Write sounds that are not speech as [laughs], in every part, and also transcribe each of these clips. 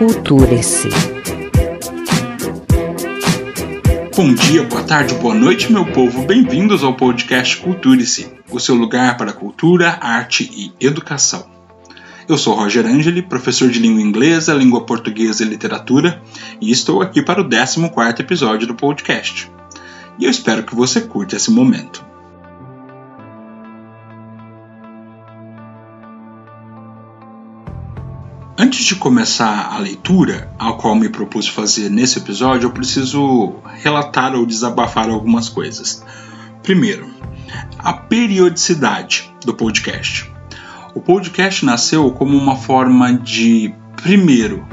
Culture-se. Bom dia, boa tarde, boa noite, meu povo. Bem-vindos ao podcast Culture-se, o seu lugar para cultura, arte e educação. Eu sou Roger Angeli, professor de língua inglesa, língua portuguesa e literatura, e estou aqui para o 14 episódio do podcast. E eu espero que você curta esse momento. Antes de começar a leitura, ao qual me propus fazer nesse episódio, eu preciso relatar ou desabafar algumas coisas. Primeiro, a periodicidade do podcast. O podcast nasceu como uma forma de, primeiro,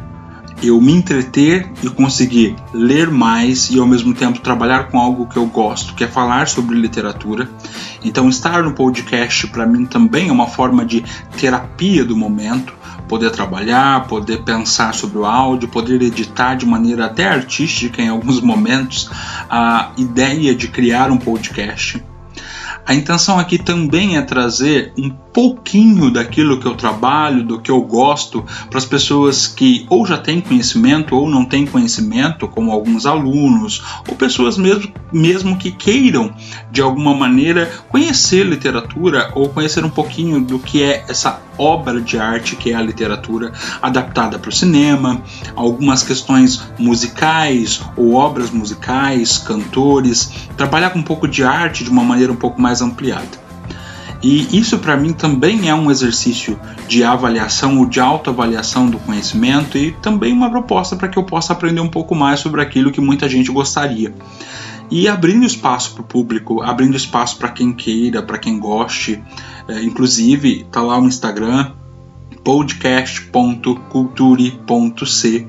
eu me entreter e conseguir ler mais e ao mesmo tempo trabalhar com algo que eu gosto, que é falar sobre literatura. Então, estar no podcast para mim também é uma forma de terapia do momento poder trabalhar, poder pensar sobre o áudio, poder editar de maneira até artística em alguns momentos a ideia de criar um podcast. A intenção aqui também é trazer um pouquinho daquilo que eu trabalho, do que eu gosto, para as pessoas que ou já têm conhecimento ou não têm conhecimento, como alguns alunos, ou pessoas mesmo, mesmo que queiram, de alguma maneira, conhecer literatura ou conhecer um pouquinho do que é essa obra de arte que é a literatura adaptada para o cinema, algumas questões musicais ou obras musicais, cantores, trabalhar com um pouco de arte de uma maneira um pouco mais ampliada. E isso para mim também é um exercício de avaliação ou de autoavaliação do conhecimento e também uma proposta para que eu possa aprender um pouco mais sobre aquilo que muita gente gostaria. E abrindo espaço para o público, abrindo espaço para quem queira, para quem goste. É, inclusive, tá lá no Instagram, podcast.culture.c,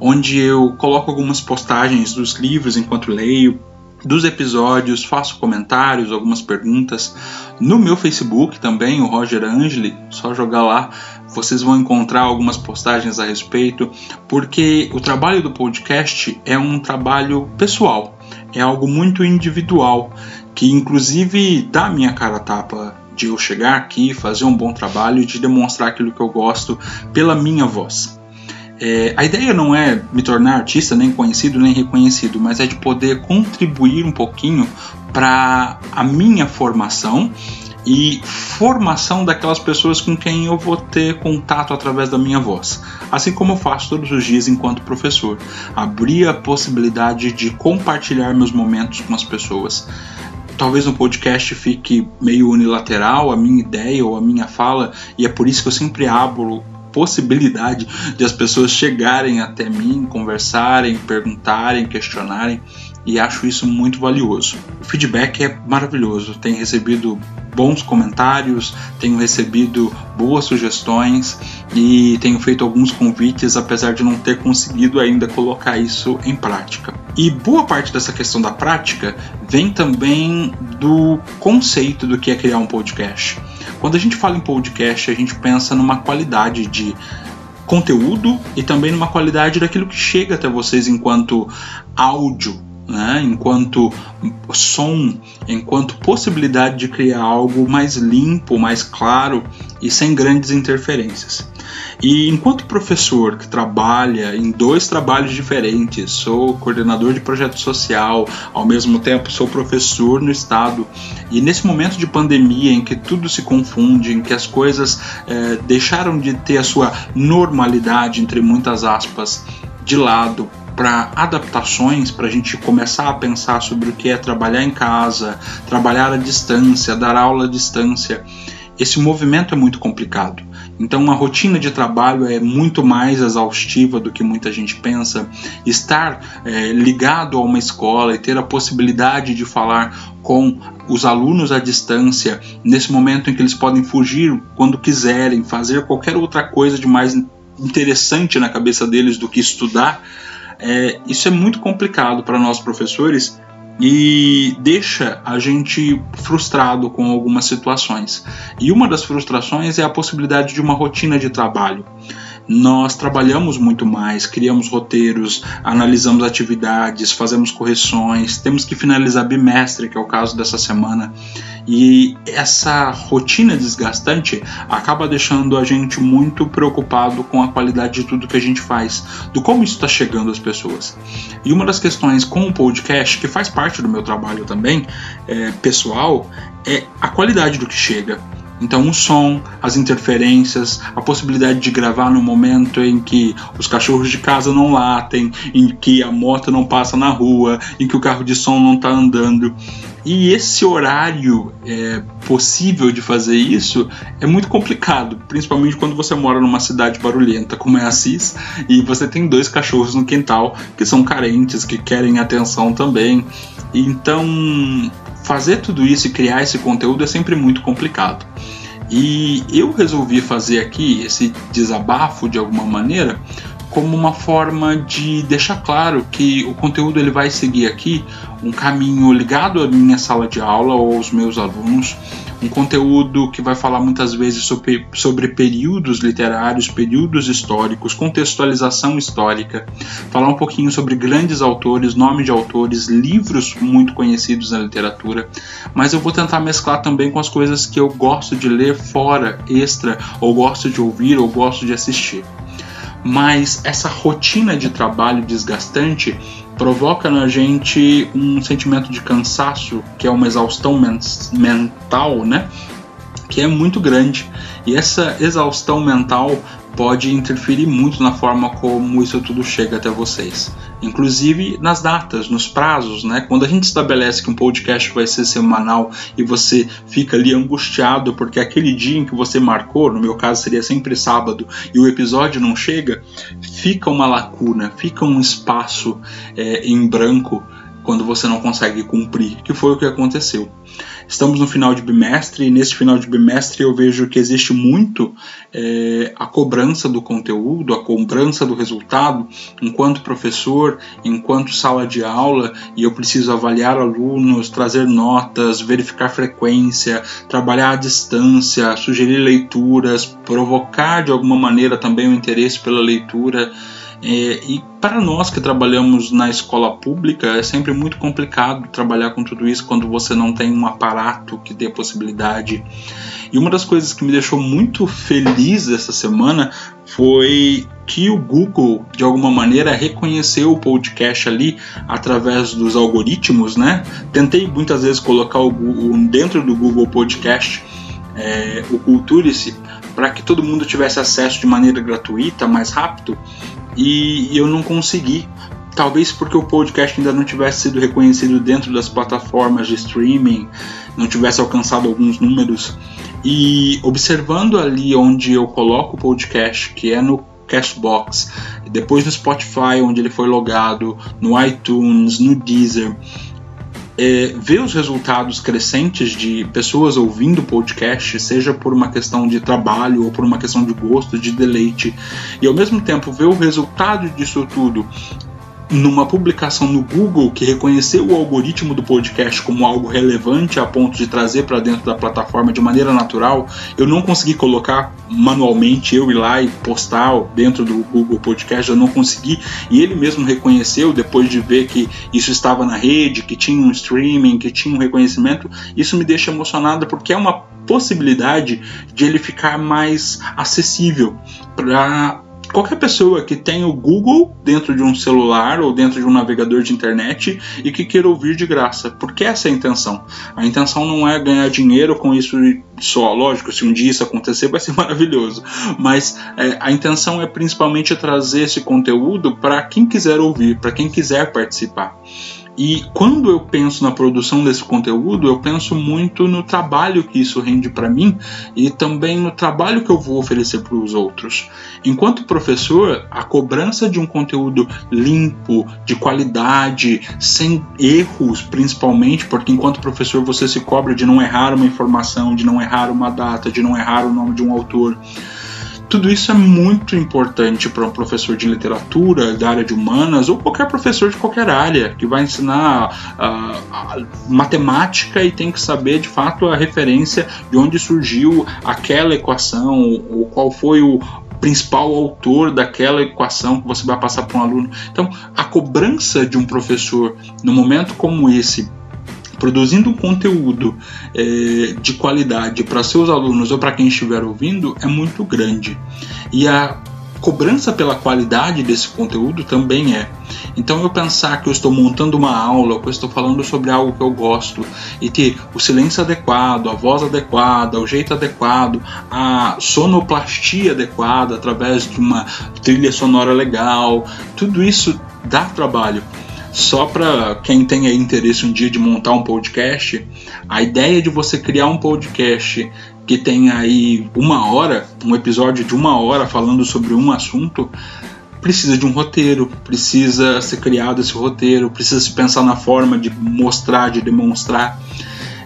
onde eu coloco algumas postagens dos livros enquanto leio, dos episódios, faço comentários, algumas perguntas. No meu Facebook também, o Roger Angeli, só jogar lá, vocês vão encontrar algumas postagens a respeito, porque o trabalho do podcast é um trabalho pessoal, é algo muito individual, que inclusive dá minha cara a tapa de eu chegar aqui, fazer um bom trabalho e de demonstrar aquilo que eu gosto pela minha voz. É, a ideia não é me tornar artista, nem conhecido, nem reconhecido, mas é de poder contribuir um pouquinho para a minha formação e formação daquelas pessoas com quem eu vou ter contato através da minha voz. Assim como eu faço todos os dias enquanto professor. Abrir a possibilidade de compartilhar meus momentos com as pessoas. Talvez no podcast fique meio unilateral a minha ideia ou a minha fala, e é por isso que eu sempre abro possibilidade de as pessoas chegarem até mim, conversarem, perguntarem, questionarem e acho isso muito valioso. O feedback é maravilhoso, tenho recebido bons comentários, tenho recebido boas sugestões e tenho feito alguns convites, apesar de não ter conseguido ainda colocar isso em prática. E boa parte dessa questão da prática vem também do conceito do que é criar um podcast. Quando a gente fala em podcast, a gente pensa numa qualidade de conteúdo e também numa qualidade daquilo que chega até vocês enquanto áudio né, enquanto som, enquanto possibilidade de criar algo mais limpo, mais claro e sem grandes interferências. E enquanto professor que trabalha em dois trabalhos diferentes, sou coordenador de projeto social, ao mesmo tempo sou professor no estado, e nesse momento de pandemia em que tudo se confunde, em que as coisas é, deixaram de ter a sua normalidade, entre muitas aspas, de lado para adaptações, para a gente começar a pensar sobre o que é trabalhar em casa, trabalhar à distância, dar aula à distância. Esse movimento é muito complicado. Então, a rotina de trabalho é muito mais exaustiva do que muita gente pensa. Estar é, ligado a uma escola e ter a possibilidade de falar com os alunos à distância, nesse momento em que eles podem fugir quando quiserem, fazer qualquer outra coisa de mais interessante na cabeça deles do que estudar, é, isso é muito complicado para nós professores e deixa a gente frustrado com algumas situações. E uma das frustrações é a possibilidade de uma rotina de trabalho. Nós trabalhamos muito mais, criamos roteiros, analisamos atividades, fazemos correções, temos que finalizar bimestre, que é o caso dessa semana. E essa rotina desgastante acaba deixando a gente muito preocupado com a qualidade de tudo que a gente faz, do como isso está chegando às pessoas. E uma das questões com o podcast, que faz parte do meu trabalho também, é, pessoal, é a qualidade do que chega. Então, o som, as interferências, a possibilidade de gravar no momento em que os cachorros de casa não latem, em que a moto não passa na rua, em que o carro de som não está andando. E esse horário é, possível de fazer isso é muito complicado, principalmente quando você mora numa cidade barulhenta como é Assis e você tem dois cachorros no quintal que são carentes, que querem atenção também. Então, fazer tudo isso e criar esse conteúdo é sempre muito complicado. E eu resolvi fazer aqui esse desabafo de alguma maneira como uma forma de deixar claro que o conteúdo ele vai seguir aqui um caminho ligado à minha sala de aula ou aos meus alunos, um conteúdo que vai falar muitas vezes sobre, sobre períodos literários, períodos históricos, contextualização histórica, falar um pouquinho sobre grandes autores, nome de autores, livros muito conhecidos na literatura, mas eu vou tentar mesclar também com as coisas que eu gosto de ler fora, extra, ou gosto de ouvir, ou gosto de assistir. Mas essa rotina de trabalho desgastante provoca na gente um sentimento de cansaço, que é uma exaustão men mental, né? Que é muito grande. E essa exaustão mental pode interferir muito na forma como isso tudo chega até vocês inclusive nas datas, nos prazos, né? Quando a gente estabelece que um podcast vai ser semanal e você fica ali angustiado porque aquele dia em que você marcou, no meu caso seria sempre sábado, e o episódio não chega, fica uma lacuna, fica um espaço é, em branco quando você não consegue cumprir, que foi o que aconteceu. Estamos no final de bimestre e nesse final de bimestre eu vejo que existe muito é, a cobrança do conteúdo, a cobrança do resultado, enquanto professor, enquanto sala de aula, e eu preciso avaliar alunos, trazer notas, verificar frequência, trabalhar à distância, sugerir leituras, provocar de alguma maneira também o interesse pela leitura. É, e para nós que trabalhamos na escola pública, é sempre muito complicado trabalhar com tudo isso quando você não tem um aparato que dê possibilidade. E uma das coisas que me deixou muito feliz essa semana foi que o Google, de alguma maneira, reconheceu o podcast ali através dos algoritmos, né? Tentei muitas vezes colocar o Google, dentro do Google Podcast é, o Culture-se para que todo mundo tivesse acesso de maneira gratuita, mais rápido, e eu não consegui. Talvez porque o podcast ainda não tivesse sido reconhecido dentro das plataformas de streaming, não tivesse alcançado alguns números. E observando ali onde eu coloco o podcast, que é no Cashbox, depois no Spotify, onde ele foi logado, no iTunes, no Deezer, é, ver os resultados crescentes de pessoas ouvindo podcast, seja por uma questão de trabalho ou por uma questão de gosto, de deleite, e ao mesmo tempo ver o resultado disso tudo numa publicação no Google que reconheceu o algoritmo do podcast como algo relevante a ponto de trazer para dentro da plataforma de maneira natural, eu não consegui colocar manualmente eu ir lá e postar dentro do Google Podcast, eu não consegui, e ele mesmo reconheceu depois de ver que isso estava na rede, que tinha um streaming, que tinha um reconhecimento, isso me deixa emocionado porque é uma possibilidade de ele ficar mais acessível para qualquer pessoa que tenha o Google dentro de um celular ou dentro de um navegador de internet e que queira ouvir de graça, porque essa é a intenção. A intenção não é ganhar dinheiro com isso só, lógico, se um dia isso acontecer vai ser [laughs] maravilhoso, mas é, a intenção é principalmente trazer esse conteúdo para quem quiser ouvir, para quem quiser participar. E quando eu penso na produção desse conteúdo, eu penso muito no trabalho que isso rende para mim e também no trabalho que eu vou oferecer para os outros. Enquanto professor, a cobrança de um conteúdo limpo, de qualidade, sem erros, principalmente, porque enquanto professor você se cobra de não errar uma informação, de não errar uma data, de não errar o nome de um autor. Tudo isso é muito importante para um professor de literatura, da área de humanas, ou qualquer professor de qualquer área que vai ensinar uh, matemática e tem que saber de fato a referência de onde surgiu aquela equação, ou qual foi o, principal autor daquela equação que você vai passar para um aluno. Então, a cobrança de um professor no momento como esse produzindo conteúdo é, de qualidade para seus alunos ou para quem estiver ouvindo é muito grande. E a cobrança pela qualidade desse conteúdo também é. Então eu pensar que eu estou montando uma aula, que eu estou falando sobre algo que eu gosto e ter o silêncio adequado, a voz adequada, o jeito adequado, a sonoplastia adequada através de uma trilha sonora legal, tudo isso dá trabalho. Só para quem tem interesse um dia de montar um podcast, a ideia de você criar um podcast que tem aí uma hora, um episódio de uma hora falando sobre um assunto, precisa de um roteiro, precisa ser criado esse roteiro, precisa se pensar na forma de mostrar, de demonstrar.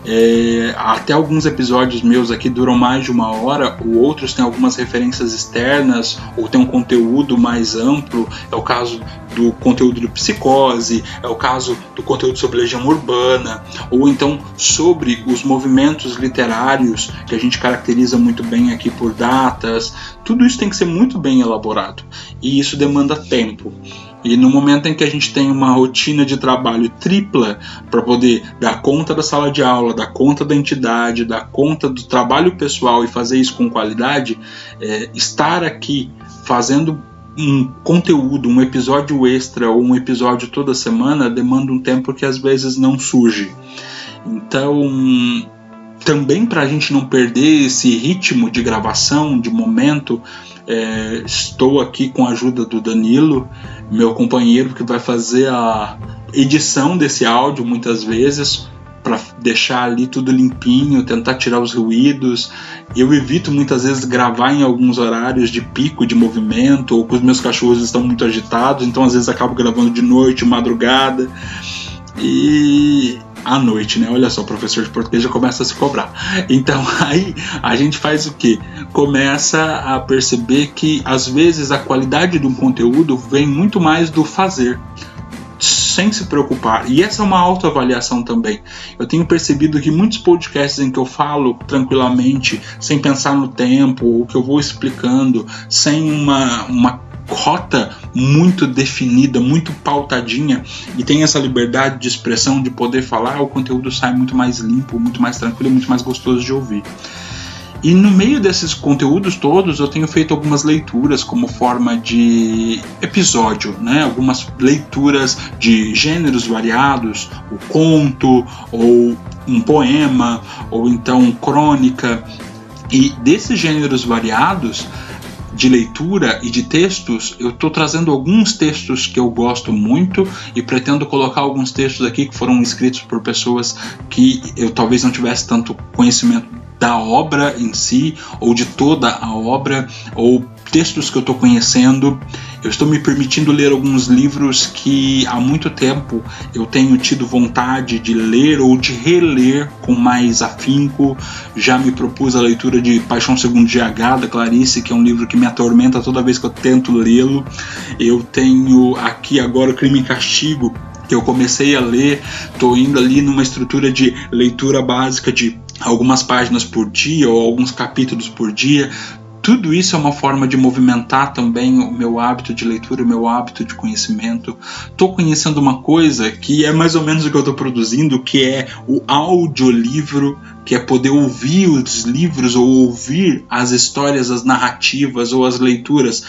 É, até alguns episódios meus aqui duram mais de uma hora, ou outros têm algumas referências externas, ou tem um conteúdo mais amplo. É o caso do conteúdo de psicose, é o caso do conteúdo sobre legião urbana, ou então sobre os movimentos literários que a gente caracteriza muito bem aqui por datas. Tudo isso tem que ser muito bem elaborado e isso demanda tempo. E no momento em que a gente tem uma rotina de trabalho tripla para poder dar conta da sala de aula, dar conta da entidade, dar conta do trabalho pessoal e fazer isso com qualidade, é, estar aqui fazendo um conteúdo, um episódio extra ou um episódio toda semana demanda um tempo que às vezes não surge. Então, também para a gente não perder esse ritmo de gravação, de momento, é, estou aqui com a ajuda do Danilo, meu companheiro, que vai fazer a edição desse áudio muitas vezes para deixar ali tudo limpinho, tentar tirar os ruídos. Eu evito muitas vezes gravar em alguns horários de pico de movimento ou que os meus cachorros estão muito agitados, então às vezes acabo gravando de noite, madrugada. E à noite, né? Olha só, o professor de português já começa a se cobrar. Então [laughs] aí a gente faz o que? Começa a perceber que às vezes a qualidade de um conteúdo vem muito mais do fazer sem se preocupar. E essa é uma autoavaliação também. Eu tenho percebido que muitos podcasts em que eu falo tranquilamente, sem pensar no tempo, ou que eu vou explicando, sem uma, uma rota muito definida, muito pautadinha e tem essa liberdade de expressão de poder falar, o conteúdo sai muito mais limpo, muito mais tranquilo, muito mais gostoso de ouvir. E no meio desses conteúdos todos, eu tenho feito algumas leituras como forma de episódio, né? Algumas leituras de gêneros variados, o conto ou um poema ou então crônica. E desses gêneros variados, de leitura e de textos, eu estou trazendo alguns textos que eu gosto muito e pretendo colocar alguns textos aqui que foram escritos por pessoas que eu talvez não tivesse tanto conhecimento da obra em si, ou de toda a obra, ou textos que eu estou conhecendo. Eu estou me permitindo ler alguns livros que há muito tempo eu tenho tido vontade de ler ou de reler com mais afinco. Já me propus a leitura de Paixão Segundo GH da Clarice, que é um livro que me atormenta toda vez que eu tento lê-lo. Eu tenho aqui agora o Crime e Castigo, que eu comecei a ler, estou indo ali numa estrutura de leitura básica de algumas páginas por dia ou alguns capítulos por dia. Tudo isso é uma forma de movimentar também o meu hábito de leitura, o meu hábito de conhecimento. Estou conhecendo uma coisa que é mais ou menos o que eu estou produzindo, que é o audiolivro, que é poder ouvir os livros ou ouvir as histórias, as narrativas ou as leituras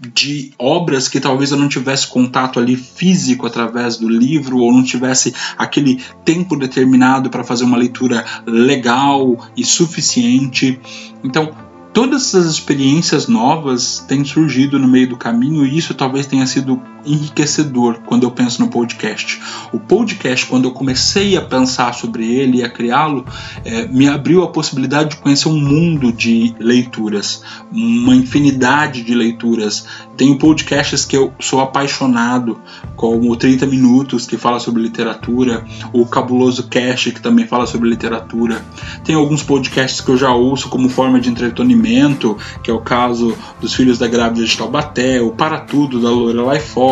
de obras que talvez eu não tivesse contato ali físico através do livro ou não tivesse aquele tempo determinado para fazer uma leitura legal e suficiente. Então, todas essas experiências novas têm surgido no meio do caminho e isso talvez tenha sido enriquecedor quando eu penso no podcast. O podcast, quando eu comecei a pensar sobre ele e a criá-lo, é, me abriu a possibilidade de conhecer um mundo de leituras, uma infinidade de leituras. Tenho podcasts que eu sou apaixonado, como o 30 Minutos, que fala sobre literatura, o Cabuloso Cast, que também fala sobre literatura. Tem alguns podcasts que eu já ouço como forma de entretenimento, que é o caso dos Filhos da Grávida de Taubaté, o Para Tudo, da Lorelai Fox,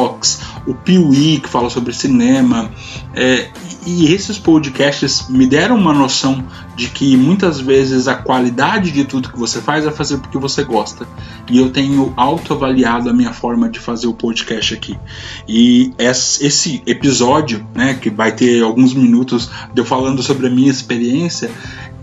O Piuí, que fala sobre cinema. É, e esses podcasts me deram uma noção de que muitas vezes a qualidade de tudo que você faz é fazer porque você gosta. E eu tenho autoavaliado a minha forma de fazer o podcast aqui. E esse episódio, né, que vai ter alguns minutos de eu falando sobre a minha experiência,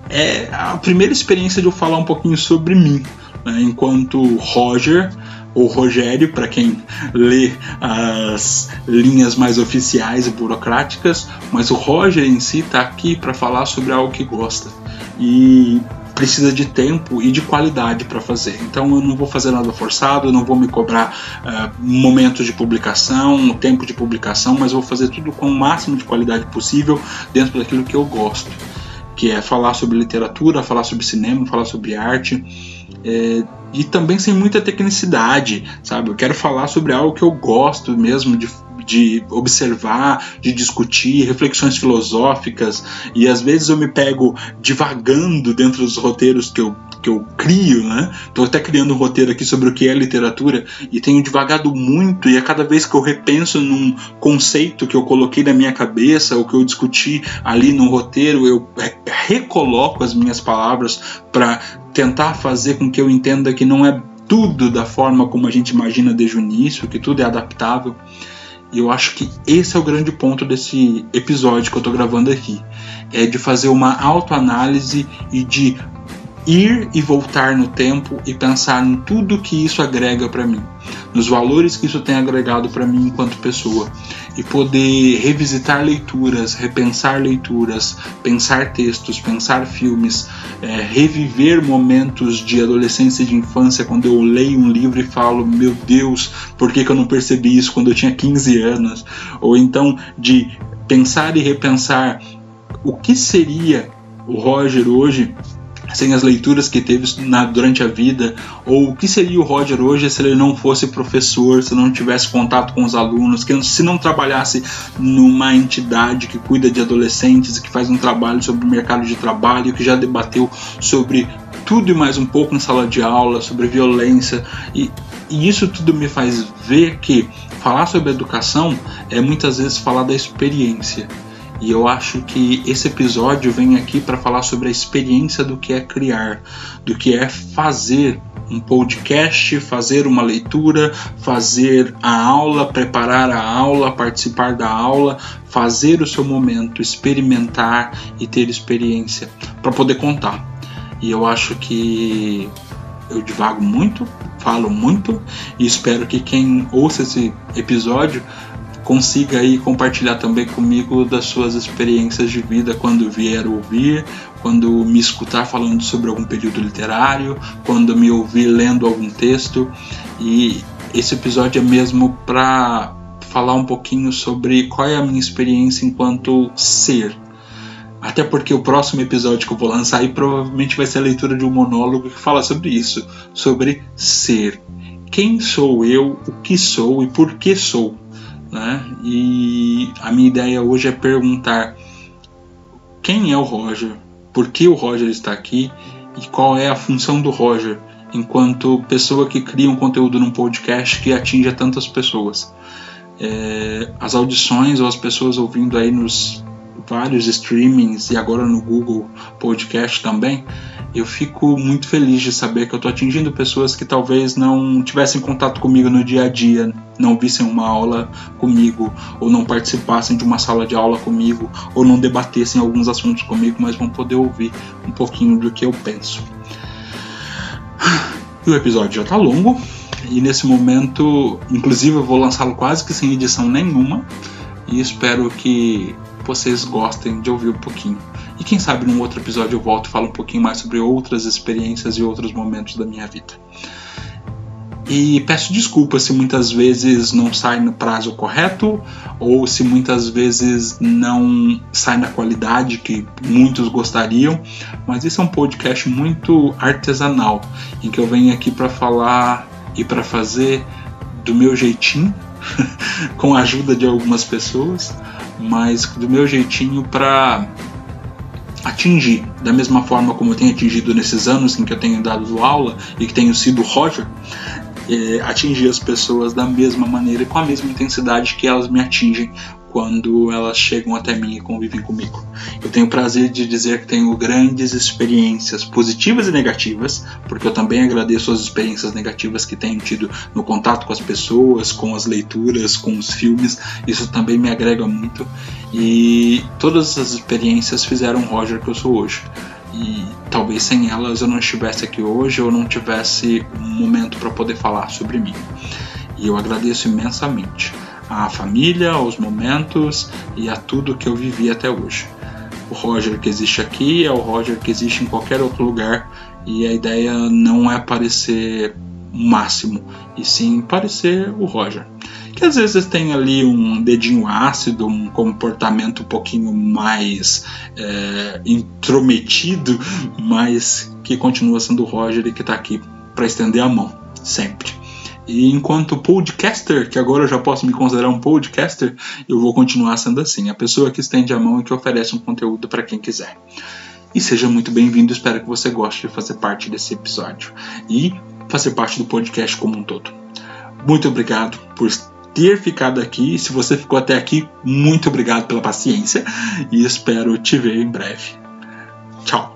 é a primeira experiência de eu falar um pouquinho sobre mim, né, enquanto Roger ou Rogério, para quem lê as linhas mais oficiais e burocráticas, mas o Roger em si está aqui para falar sobre algo que gosta e precisa de tempo e de qualidade para fazer. Então eu não vou fazer nada forçado, não vou me cobrar uh, momentos de publicação, tempo de publicação, mas vou fazer tudo com o máximo de qualidade possível dentro daquilo que eu gosto, que é falar sobre literatura, falar sobre cinema, falar sobre arte. É, e também sem muita tecnicidade, sabe? Eu quero falar sobre algo que eu gosto mesmo de, de observar, de discutir, reflexões filosóficas, e às vezes eu me pego divagando dentro dos roteiros que eu, que eu crio, né? Estou até criando um roteiro aqui sobre o que é literatura e tenho divagado muito, e a cada vez que eu repenso num conceito que eu coloquei na minha cabeça, ou que eu discuti ali no roteiro, eu recoloco as minhas palavras para tentar fazer com que eu entenda que não é tudo da forma como a gente imagina desde o início, que tudo é adaptável. E eu acho que esse é o grande ponto desse episódio que eu estou gravando aqui. É de fazer uma autoanálise e de ir e voltar no tempo e pensar em tudo que isso agrega para mim, nos valores que isso tem agregado para mim enquanto pessoa e poder revisitar leituras, repensar leituras, pensar textos, pensar filmes, é, reviver momentos de adolescência e de infância quando eu leio um livro e falo, meu Deus, por que, que eu não percebi isso quando eu tinha 15 anos? Ou então de pensar e repensar o que seria o Roger hoje sem as leituras que teve na, durante a vida, ou o que seria o Roger hoje se ele não fosse professor, se não tivesse contato com os alunos, que se não trabalhasse numa entidade que cuida de adolescentes, que faz um trabalho sobre o mercado de trabalho, que já debateu sobre tudo e mais um pouco em sala de aula, sobre violência, e, e isso tudo me faz ver que falar sobre educação é muitas vezes falar da experiência e eu acho que esse episódio vem aqui para falar sobre a experiência do que é criar, do que é fazer um podcast, fazer uma leitura, fazer a aula, preparar a aula, participar da aula, fazer o seu momento, experimentar e ter experiência para poder contar. E eu acho que eu divago muito, falo muito e espero que quem ouça esse episódio consiga aí compartilhar também comigo das suas experiências de vida quando vier ouvir, quando me escutar falando sobre algum período literário, quando me ouvir lendo algum texto. E esse episódio é mesmo para falar um pouquinho sobre qual é a minha experiência enquanto ser. Até porque o próximo episódio que eu vou lançar aí provavelmente vai ser a leitura de um monólogo que fala sobre isso, sobre ser. Quem sou eu, o que sou e por que sou né? E a minha ideia hoje é perguntar quem é o Roger, por que o Roger está aqui e qual é a função do Roger enquanto pessoa que cria um conteúdo num podcast que atinge tantas pessoas. É, as audições ou as pessoas ouvindo aí nos vários streamings e agora no Google Podcast também, eu fico muito feliz de saber que eu estou atingindo pessoas que talvez não tivessem contato comigo no dia a dia, não vissem uma aula comigo, ou não participassem de uma sala de aula comigo, ou não debatessem alguns assuntos comigo, mas vão poder ouvir um pouquinho do que eu penso. E o episódio já está longo, e nesse momento, inclusive, eu vou lançá-lo quase que sem edição nenhuma, e espero que vocês gostem de ouvir um pouquinho. E quem sabe num outro episódio eu volto e falo um pouquinho mais sobre outras experiências e outros momentos da minha vida. E peço desculpas se muitas vezes não sai no prazo correto ou se muitas vezes não sai na qualidade que muitos gostariam, mas esse é um podcast muito artesanal em que eu venho aqui para falar e para fazer do meu jeitinho, [laughs] com a ajuda de algumas pessoas, mas do meu jeitinho para atingir, da mesma forma como eu tenho atingido nesses anos em que eu tenho dado aula e que tenho sido Roger, é, atingir as pessoas da mesma maneira e com a mesma intensidade que elas me atingem quando elas chegam até mim e convivem comigo. Eu tenho o prazer de dizer que tenho grandes experiências positivas e negativas, porque eu também agradeço as experiências negativas que tenho tido no contato com as pessoas, com as leituras, com os filmes. Isso também me agrega muito. E todas essas experiências fizeram o Roger que eu sou hoje. E talvez sem elas eu não estivesse aqui hoje ou não tivesse um momento para poder falar sobre mim. E eu agradeço imensamente à família, aos momentos e a tudo que eu vivi até hoje. O Roger que existe aqui é o Roger que existe em qualquer outro lugar e a ideia não é parecer o máximo, e sim parecer o Roger. Que às vezes tem ali um dedinho ácido, um comportamento um pouquinho mais é, intrometido, mas que continua sendo o Roger e que está aqui para estender a mão, sempre. E enquanto podcaster, que agora eu já posso me considerar um podcaster, eu vou continuar sendo assim, a pessoa que estende a mão e que oferece um conteúdo para quem quiser. E seja muito bem-vindo, espero que você goste de fazer parte desse episódio e fazer parte do podcast como um todo. Muito obrigado por ter ficado aqui. Se você ficou até aqui, muito obrigado pela paciência e espero te ver em breve. Tchau.